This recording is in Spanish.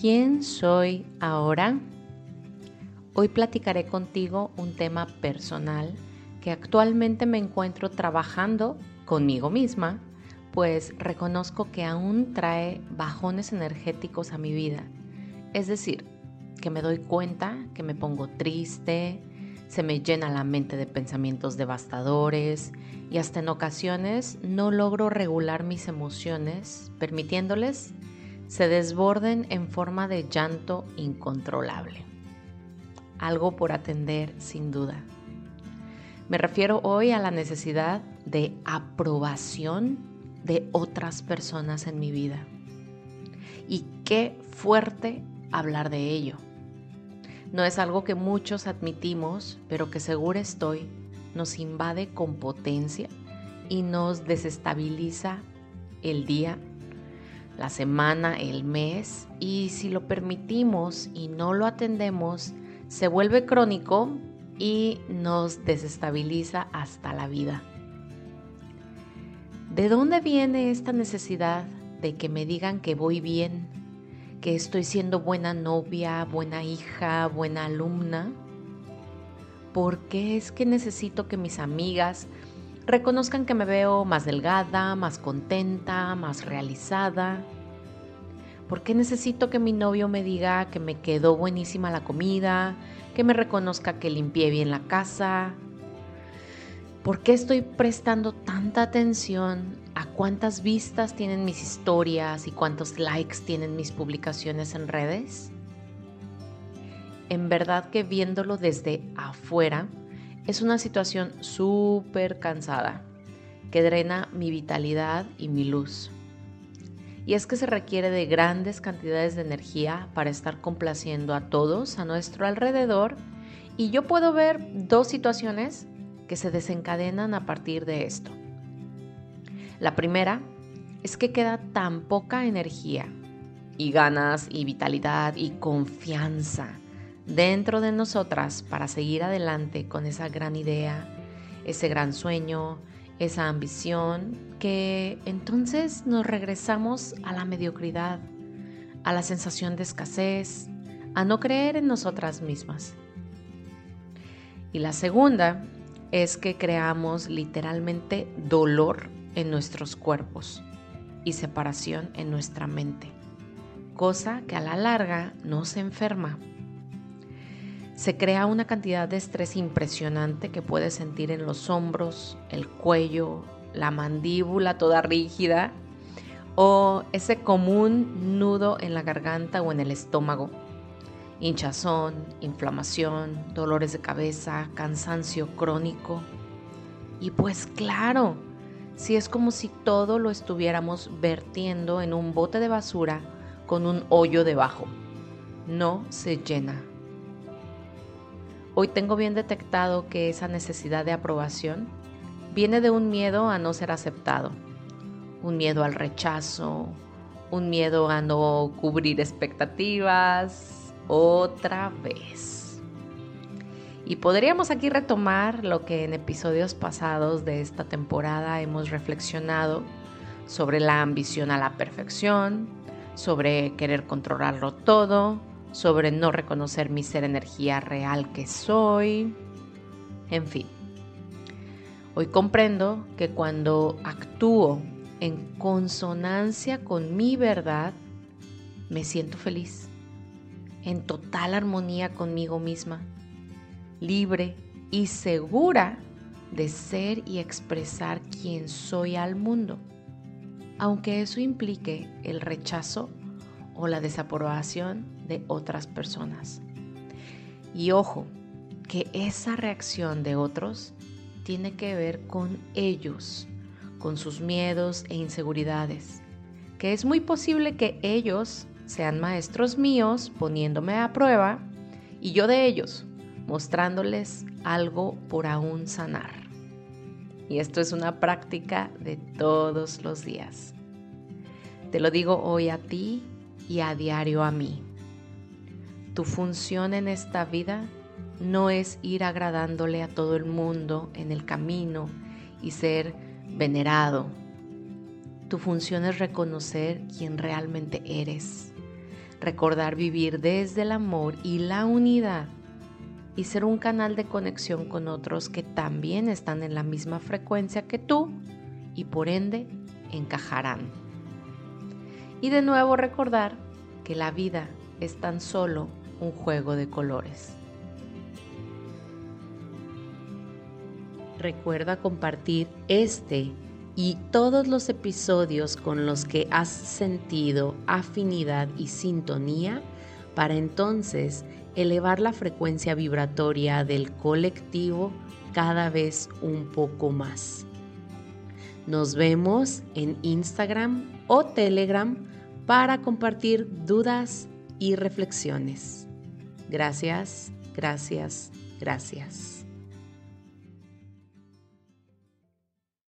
¿Quién soy ahora? Hoy platicaré contigo un tema personal que actualmente me encuentro trabajando conmigo misma, pues reconozco que aún trae bajones energéticos a mi vida. Es decir, que me doy cuenta que me pongo triste, se me llena la mente de pensamientos devastadores y hasta en ocasiones no logro regular mis emociones, permitiéndoles se desborden en forma de llanto incontrolable. Algo por atender sin duda. Me refiero hoy a la necesidad de aprobación de otras personas en mi vida. Y qué fuerte hablar de ello. No es algo que muchos admitimos, pero que seguro estoy nos invade con potencia y nos desestabiliza el día la semana, el mes, y si lo permitimos y no lo atendemos, se vuelve crónico y nos desestabiliza hasta la vida. ¿De dónde viene esta necesidad de que me digan que voy bien, que estoy siendo buena novia, buena hija, buena alumna? ¿Por qué es que necesito que mis amigas reconozcan que me veo más delgada, más contenta, más realizada. ¿Por qué necesito que mi novio me diga que me quedó buenísima la comida, que me reconozca que limpié bien la casa? ¿Por qué estoy prestando tanta atención a cuántas vistas tienen mis historias y cuántos likes tienen mis publicaciones en redes? En verdad que viéndolo desde afuera, es una situación súper cansada que drena mi vitalidad y mi luz. Y es que se requiere de grandes cantidades de energía para estar complaciendo a todos a nuestro alrededor y yo puedo ver dos situaciones que se desencadenan a partir de esto. La primera es que queda tan poca energía y ganas y vitalidad y confianza dentro de nosotras para seguir adelante con esa gran idea, ese gran sueño, esa ambición, que entonces nos regresamos a la mediocridad, a la sensación de escasez, a no creer en nosotras mismas. Y la segunda es que creamos literalmente dolor en nuestros cuerpos y separación en nuestra mente, cosa que a la larga nos enferma se crea una cantidad de estrés impresionante que puedes sentir en los hombros, el cuello, la mandíbula toda rígida o ese común nudo en la garganta o en el estómago. Hinchazón, inflamación, dolores de cabeza, cansancio crónico. Y pues claro, si es como si todo lo estuviéramos vertiendo en un bote de basura con un hoyo debajo. No se llena Hoy tengo bien detectado que esa necesidad de aprobación viene de un miedo a no ser aceptado, un miedo al rechazo, un miedo a no cubrir expectativas, otra vez. Y podríamos aquí retomar lo que en episodios pasados de esta temporada hemos reflexionado sobre la ambición a la perfección, sobre querer controlarlo todo, sobre no reconocer mi ser energía real que soy, en fin. Hoy comprendo que cuando actúo en consonancia con mi verdad, me siento feliz, en total armonía conmigo misma, libre y segura de ser y expresar quién soy al mundo, aunque eso implique el rechazo o la desaprobación de otras personas. Y ojo, que esa reacción de otros tiene que ver con ellos, con sus miedos e inseguridades, que es muy posible que ellos sean maestros míos poniéndome a prueba y yo de ellos, mostrándoles algo por aún sanar. Y esto es una práctica de todos los días. Te lo digo hoy a ti y a diario a mí. Tu función en esta vida no es ir agradándole a todo el mundo en el camino y ser venerado. Tu función es reconocer quién realmente eres, recordar vivir desde el amor y la unidad y ser un canal de conexión con otros que también están en la misma frecuencia que tú y por ende encajarán. Y de nuevo recordar que la vida es tan solo un juego de colores. Recuerda compartir este y todos los episodios con los que has sentido afinidad y sintonía para entonces elevar la frecuencia vibratoria del colectivo cada vez un poco más. Nos vemos en Instagram o Telegram para compartir dudas y reflexiones. Gracias, gracias, gracias.